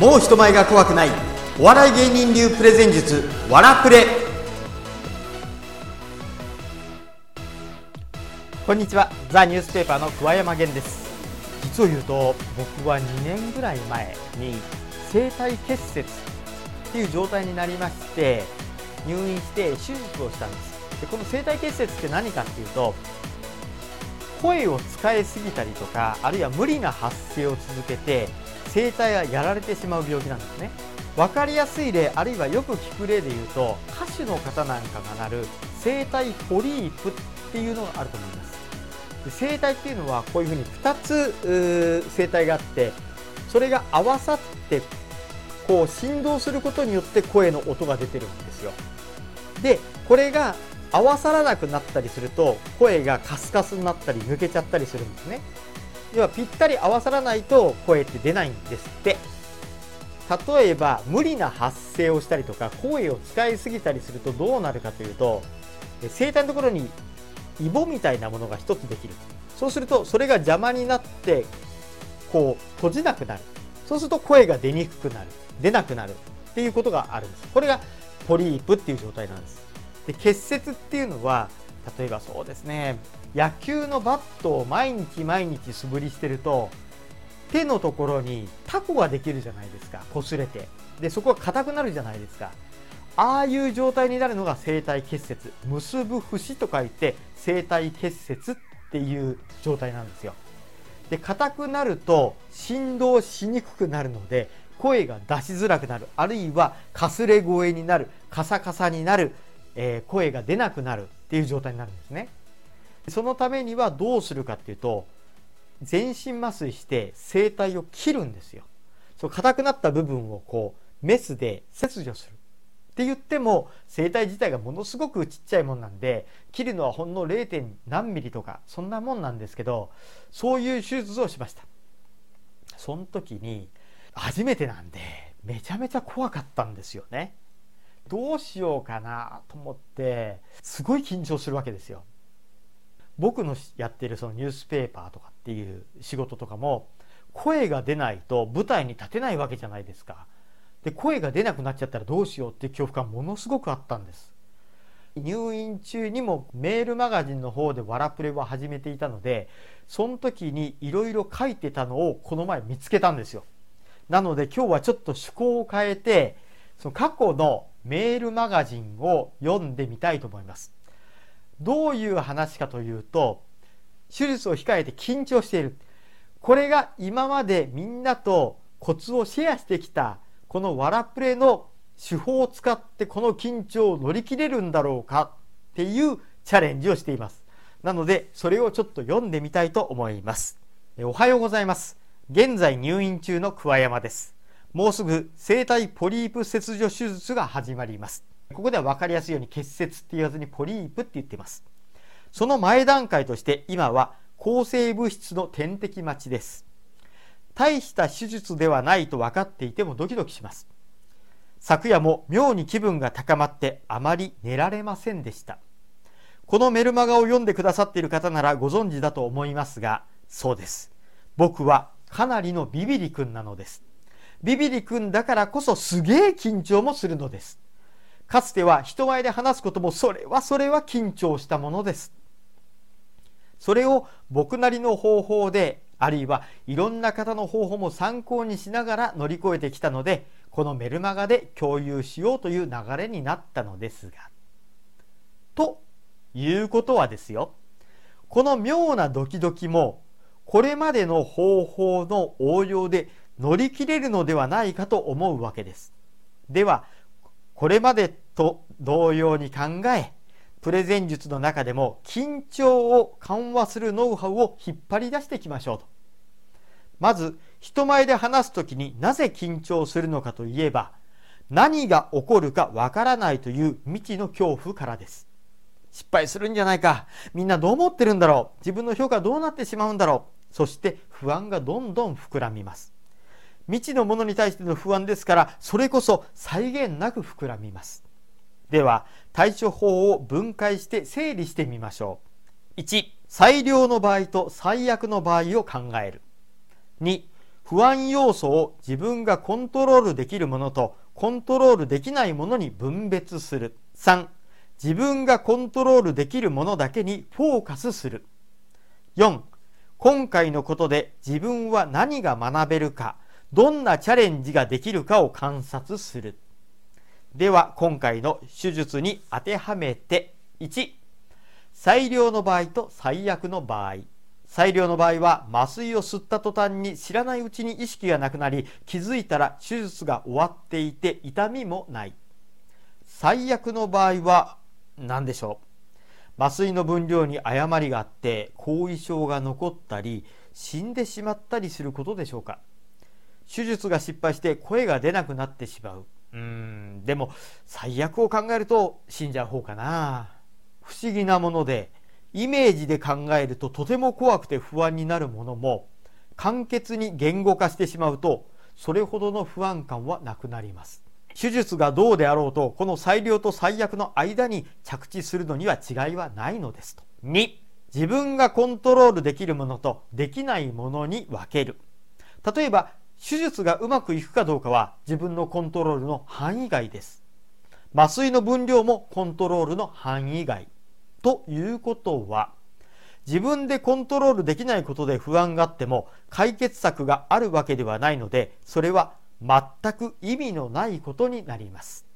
もう人前が怖くない。お笑い芸人流プレゼン術わらプレ。こんにちは。ザニュースペーパーの桑山源です。実を言うと僕は2年ぐらい前に生体結節っていう状態になりまして入院して手術をしたんです。でこの生体結節って何かっていうと声を使いすぎたりとかあるいは無理な発声を続けて声帯がやられてしまう病気なんですね。分かりやすい例あるいはよく聞く例で言うと歌手の方なんかがなる声帯ポリープっていうのがあると思います。声帯っていうのはこういうふうに2つ声帯があってそれが合わさってこう振動することによって声の音が出てるんですよ。でこれが合わさらなくなったりすると声がカスカスになったり抜けちゃったりするんですね。要はぴったり合わさらないと声って出ないんですって。例えば無理な発声をしたりとか声を使いすぎたりするとどうなるかというと声帯のところにイボみたいなものが1つできる。そうするとそれが邪魔になってこう閉じなくなる。そうすると声が出にくくなる。出なくなる。っていうことがあるんです。これがポリープっていう状態なんです。で結節っていうのは例えばそうですね。野球のバットを毎日毎日素振りしてると手のところにタコができるじゃないですか。擦れて。でそこが硬くなるじゃないですか。ああいう状態になるのが生体結節。結ぶ節と書いて生体結節っていう状態なんですよ。で硬くなると振動しにくくなるので声が出しづらくなる。あるいはかすれ声になる。カサカサになる、えー、声が出なくなる。っていう状態になるんですね。そのためにはどうするかっていうと全身麻酔して声帯を切るんですよ。そう硬くなった部分をこうメスで切除する。って言っても声帯自体がものすごくちっちゃいもんなんで切るのはほんの 0. 何ミリとかそんなもんなんですけどそういう手術をしました。その時に初めてなんでめちゃめちゃ怖かったんですよね。どうしようかなと思ってすごい緊張するわけですよ僕のやってるそのニュースペーパーとかっていう仕事とかも声が出ないと舞台に立てないわけじゃないですか。で声が出なくなっちゃったらどうしようっていう恐怖感ものすごくあったんです。入院中にもメールマガジンの方でワラプレを始めていたのでその時にいろいろ書いてたのをこの前見つけたんですよ。なので今日はちょっと趣向を変えてその過去のメールマガジンを読んでみたいと思います。どういう話かというと手術を控えて緊張している。これが今までみんなとコツをシェアしてきたこのワラプレの手法を使ってこの緊張を乗り切れるんだろうかっていうチャレンジをしています。なのでそれをちょっと読んでみたいと思います。おはようございます。現在入院中の桑山です。もうすぐ生体ポリープ切除手術が始まりますここでは分かりやすいように結節って言わずにポリープって言ってます。その前段階として今は抗生物質の点滴待ちです。大した手術ではないと分かっていてもドキドキします。昨夜も妙に気分が高まってあまり寝られませんでした。このメルマガを読んでくださっている方ならご存知だと思いますが、そうです。僕はかなりのビビリ君なのです。ビビリ君だからこそすげえ緊張もするのです。かつては人前で話すこともそれはそれは緊張したものです。それを僕なりの方法であるいはいろんな方の方法も参考にしながら乗り越えてきたのでこのメルマガで共有しようという流れになったのですがということはですよこの妙なドキドキもこれまでの方法の応用で乗り切れるのではないかと思うわけです。ではこれまでと同様に考えプレゼン術の中でも緊張を緩和するノウハウを引っ張り出していきましょうと。まず人前で話す時になぜ緊張するのかといえば何が起こるかわからないという未知の恐怖からです。失敗するんじゃないか。みんなどう思ってるんだろう。自分の評価どうなってしまうんだろう。そして不安がどんどん膨らみます。未知のものに対しての不安ですからそれこそ際限なく膨らみます。では対処法を分解して整理してみましょう。1最良の場合と最悪の場合を考える。2不安要素を自分がコントロールできるものとコントロールできないものに分別する。3自分がコントロールできるものだけにフォーカスする。4今回のことで自分は何が学べるか。どんなチャレンジができるかを観察する。では今回の手術に当てはめて1最良の場合と最悪の場合。最良の場合は麻酔を吸った途端に知らないうちに意識がなくなり気づいたら手術が終わっていて痛みもない。最悪の場合は何でしょう？麻酔の分量に誤りがあって後遺症が残ったり死んでしまったりすることでしょうか？手術が失敗して声が出なくなってしまう。うんでも最悪を考えると死んじゃう方かな。不思議なものでイメージで考えるととても怖くて不安になるものも簡潔に言語化してしまうとそれほどの不安感はなくなります。手術がどうであろうとこの最良と最悪の間に着地するのには違いはないのですと。2自分がコントロールできるものとできないものに分ける。例えば手術がうまくいくかどうかは自分のコントロールの範囲外です。麻酔の分量もコントロールの範囲外ということは自分でコントロールできないことで不安があっても解決策があるわけではないのでそれは全く意味のないことになります。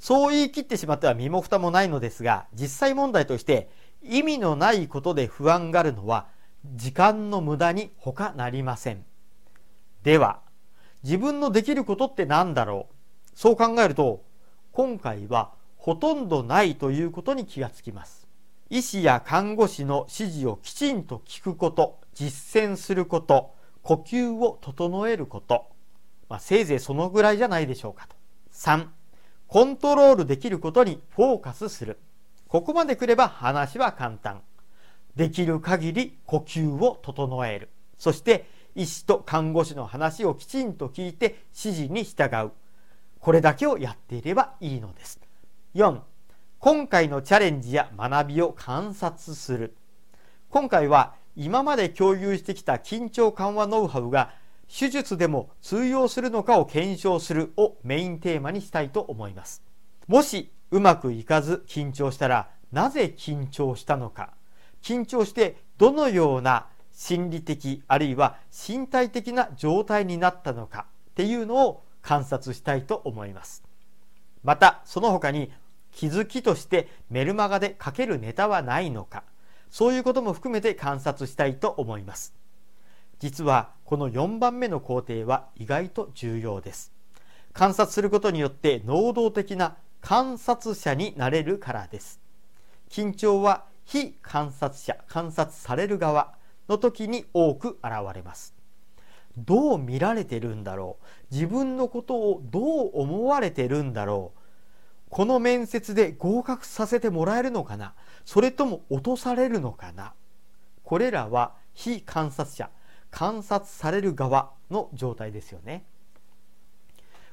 そう言い切ってしまっては身も蓋もないのですが実際問題として意味のないことで不安があるのは時間の無駄に他なりません。では自分のできることって何だろう？そう考えると今回はほとんどないということに気がつきます。医師や看護師の指示をきちんと聞くこと実践すること呼吸を整えること、まあ、せいぜいそのぐらいじゃないでしょうかと。3コントロールできることにフォーカスする。ここまでくれば話は簡単。できる限り呼吸を整える。そして医師と看護師の話をきちんと聞いて指示に従う。これだけをやっていればいいのです。4今回のチャレンジや学びを観察する。今回は今まで共有してきた緊張緩和ノウハウが手術でも通用するのかを検証するをメインテーマにしたいと思います。もしうまくいかず緊張したらなぜ緊張したのか。緊張してどのような心理的あるいは身体的な状態になったのかっていうのを観察したいと思います。またその他に気づきとしてメルマガで書けるネタはないのかそういうことも含めて観察したいと思います。実はこの4番目の工程は意外と重要です。観察することによって能動的な観察者になれるからです。緊張は非観察者観察される側の時に多く現れます。どう見られてるんだろう。自分のことをどう思われてるんだろう。この面接で合格させてもらえるのかな。それとも落とされるのかな。これらは非観察者観察される側の状態ですよね。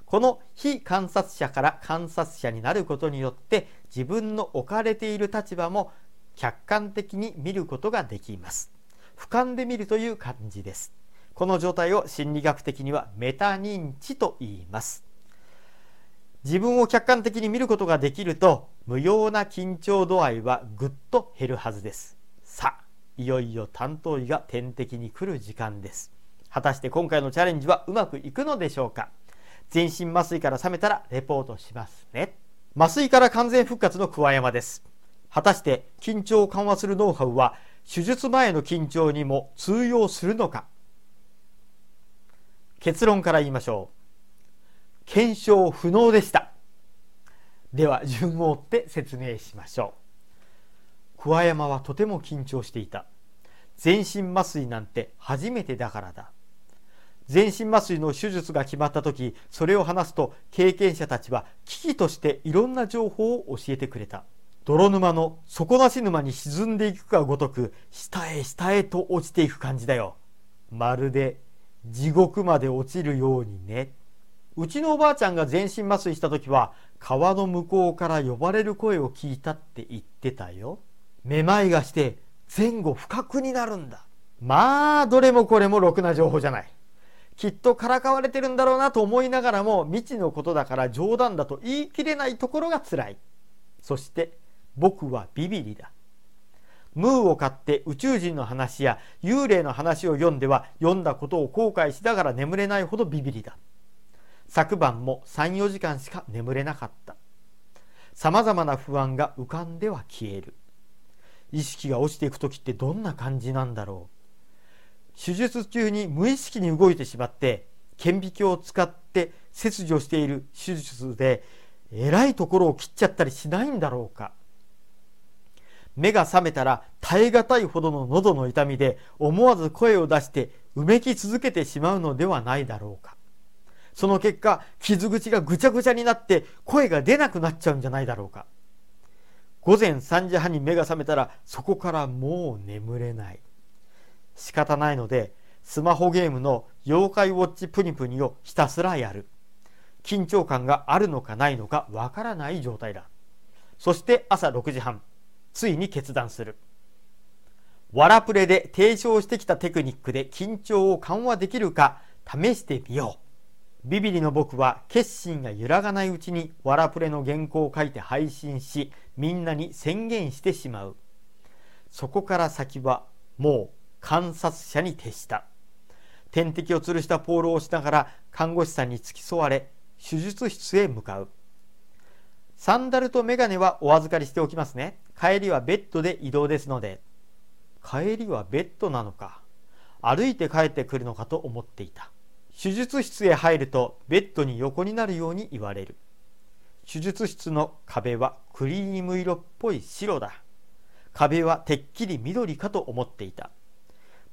この非観察者から観察者になることによって自分の置かれている立場も客観的に見ることができます。瞰で見るという感じです。この状態を心理学的にはメタ認知と言います。自分を客観的に見ることができると無用な緊張度合いはぐっと減るはずです。さあいよいよ担当医が点滴に来る時間です。果たして今回のチャレンジはうまくいくのでしょうか。全身麻酔から覚めたらレポートしますね。麻酔から完全復活の桑山です。果たして緊張を緩和するノウハウは手術前の緊張にも通用するのか？結論から言いましょう。検証不能でした。では順を追って説明しましょう。桑山はとても緊張していた。全身麻酔なんて初めてだからだ。全身麻酔の手術が決まった時それを話すと経験者たちは危機としていろんな情報を教えてくれた。泥沼の底なし沼に沈んでいくかごとく下へ下へと落ちていく感じだよ。まるで地獄まで落ちるようにね。うちのおばあちゃんが全身麻酔した時は川の向こうから呼ばれる声を聞いたって言ってたよ。めまいがして前後不覚になるんだ。まあどれもこれもろくな情報じゃない。きっとからかわれてるんだろうなと思いながらも未知のことだから冗談だと言い切れないところがつらい。そして僕はビビリだ。ムーを買って宇宙人の話や幽霊の話を読んでは読んだことを後悔しながら眠れないほどビビリだ。昨晩も34時間しか眠れなかった。さまざまな不安が浮かんでは消える。意識が落ちていく時ってどんな感じなんだろう。手術中に無意識に動いてしまって顕微鏡を使って切除している手術でえらいところを切っちゃったりしないんだろうか。目が覚めたら耐え難いほどの喉の痛みで思わず声を出してうめき続けてしまうのではないだろうか。その結果傷口がぐちゃぐちゃになって声が出なくなっちゃうんじゃないだろうか。午前3時半に目が覚めたらそこからもう眠れない。仕方ないのでスマホゲームの妖怪ウォッチプニプニをひたすらやる。緊張感があるのかないのかわからない状態だ。そして朝6時半。ついに決断する。ワラプレで提唱してきたテクニックで緊張を緩和できるか試してみよう。ビビリの僕は決心が揺らがないうちにワラプレの原稿を書いて配信しみんなに宣言してしまう。そこから先はもう観察者に徹した。点滴を吊るしたポールをしながら看護師さんに付き添われ手術室へ向かう。サンダルとメガネはお預かりしておきますね。帰りはベッドで移動ですので帰りはベッドなのか歩いて帰ってくるのかと思っていた。手術室へ入るとベッドに横になるように言われる。手術室の壁はクリーム色っぽい白だ。壁はてっきり緑かと思っていた。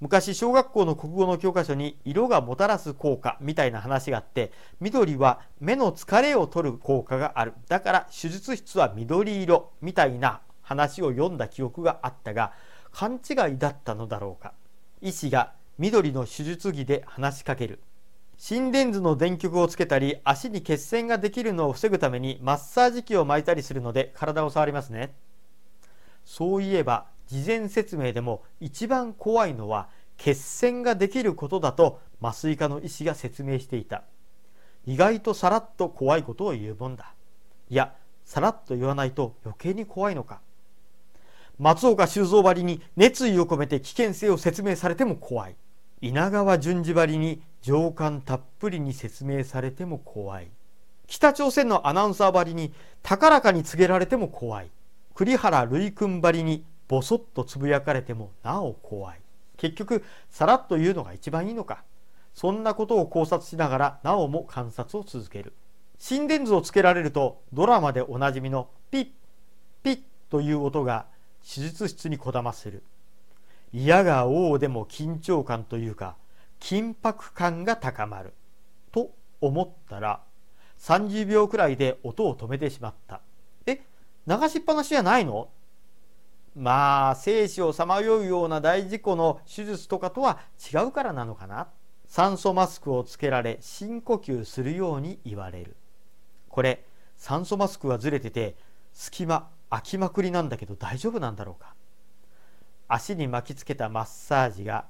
昔小学校の国語の教科書に色がもたらす効果みたいな話があって緑は目の疲れを取る効果がある。だから手術室は緑色みたいな話を読んだ記憶があったが勘違いだったのだろうか。医師が緑の手術着で話しかける。心電図の電極をつけたり足に血栓ができるのを防ぐためにマッサージ機を巻いたりするので体を触りますね。そういえば事前説明でも一番怖いのは血栓ができることだと麻酔科の医師が説明していた。意外とさらっと怖いことを言うもんだ。いやさらっと言わないと余計に怖いのか。松岡修造ばりに熱意を込めて危険性を説明されても怖い。稲川淳二ばりに情感たっぷりに説明されても怖い。北朝鮮のアナウンサーばりに高らかに告げられても怖い。栗原類君ばりにボソッとつぶやかれてもなお怖い。結局さらっと言うのが一番いいのか。そんなことを考察しながらなおも観察を続ける。心電図をつけられるとドラマでおなじみのピッピッという音が手術室にこだまする。嫌が王でも緊張感というか緊迫感が高まる。と思ったら30秒くらいで音を止めてしまった。え流しっぱなしじゃないの？まあ生死をさまようような大事故の手術とかとは違うからなのかな。酸素マスクをつけられ深呼吸するように言われる。これ酸素マスクはずれてて隙間空きまくりなんだけど大丈夫なんだろうか？足に巻きつけたマッサージが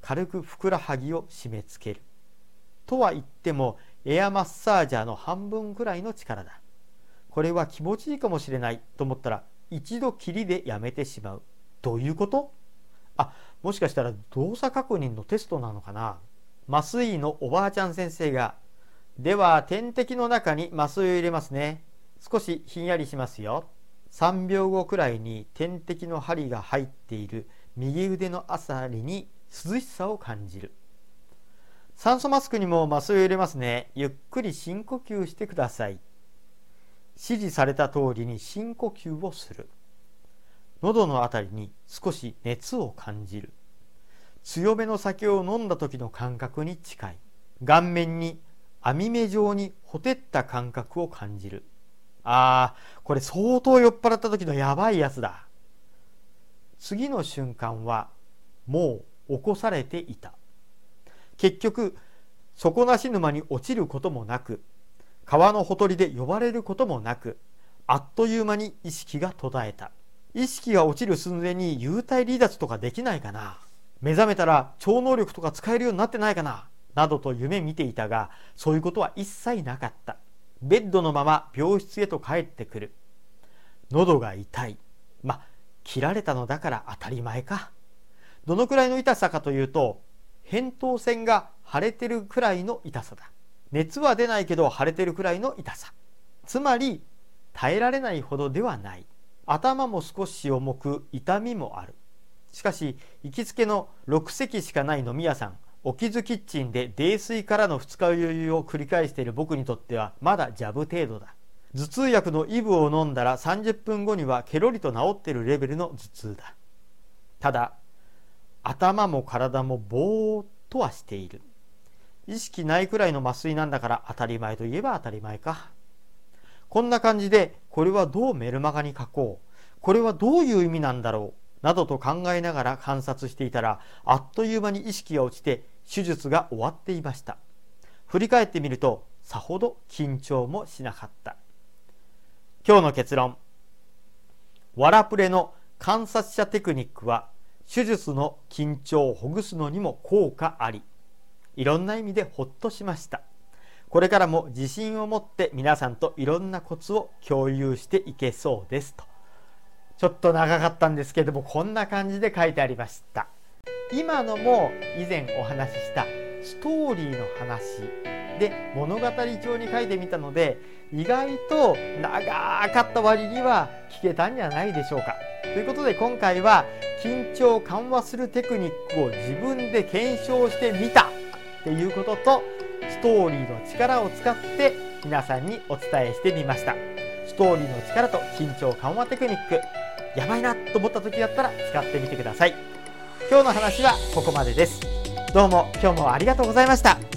軽くふくらはぎを締め付ける。とは言ってもエアマッサージャーの半分くらいの力だ。これは気持ちいいかもしれない。と思ったら一度きりでやめてしまう。どういうこと？あもしかしたら動作確認のテストなのかな？麻酔のおばあちゃん先生がでは点滴の中に麻酔を入れますね。少しひんやりしますよ。3秒後くらいに点滴の針が入っている右腕のあたりに涼しさを感じる。酸素マスクにも麻酔を入れますね。ゆっくり深呼吸してください。指示された通りに深呼吸をする。喉のあたりに少し熱を感じる。強めの酒を飲んだ時の感覚に近い。顔面に網目状にほてった感覚を感じる。ああ、これ相当酔っ払った時のやばいやつだ。次の瞬間はもう起こされていた。結局、底なし沼に落ちることもなく、川のほとりで呼ばれることもなく、あっという間に意識が途絶えた。意識が落ちる寸前に幽体離脱とかできないかな目覚めたら超能力とか使えるようになってないかななどと夢見ていたがそういうことは一切なかったベッドのまま病室へと帰ってくる。喉が痛い。ま切られたのだから当たり前か。どのくらいの痛さかというと扁桃腺が腫れてるくらいの痛さだ。熱は出ないけど腫れてるくらいの痛さ。つまり耐えられないほどではない。頭も少し重く痛みもある。しかし行きつけの6席しかない飲み屋さん。おきずキッチンで泥酔からの二日酔いを繰り返している僕にとってはまだジャブ程度だ。頭痛薬のイブを飲んだら30分後にはケロリと治ってるレベルの頭痛だ。ただ頭も体もぼーっとはしている。意識ないくらいの麻酔なんだから当たり前といえば当たり前か。こんな感じでこれはどうメルマガに書こう。これはどういう意味なんだろう。などと考えながら観察していたらあっという間に意識が落ちて手術が終わっていました。振り返ってみるとさほど緊張もしなかった。今日の結論。ワラプレの観察者テクニックは手術の緊張をほぐすのにも効果ありいろんな意味でほっとしました。これからも自信を持って皆さんといろんなコツを共有していけそうですと。ちょっと長かったんですけどもこんな感じで書いてありました。今のも以前お話ししたストーリーの話で物語帳に書いてみたので意外と長かった割には聞けたんじゃないでしょうか。ということで今回は緊張緩和するテクニックを自分で検証してみた。っていうこととストーリーの力を使って皆さんにお伝えしてみました。ストーリーの力と緊張緩和テクニック。やばいなと思った時だったら使ってみてください。今日の話はここまでです。どうも今日もありがとうございました。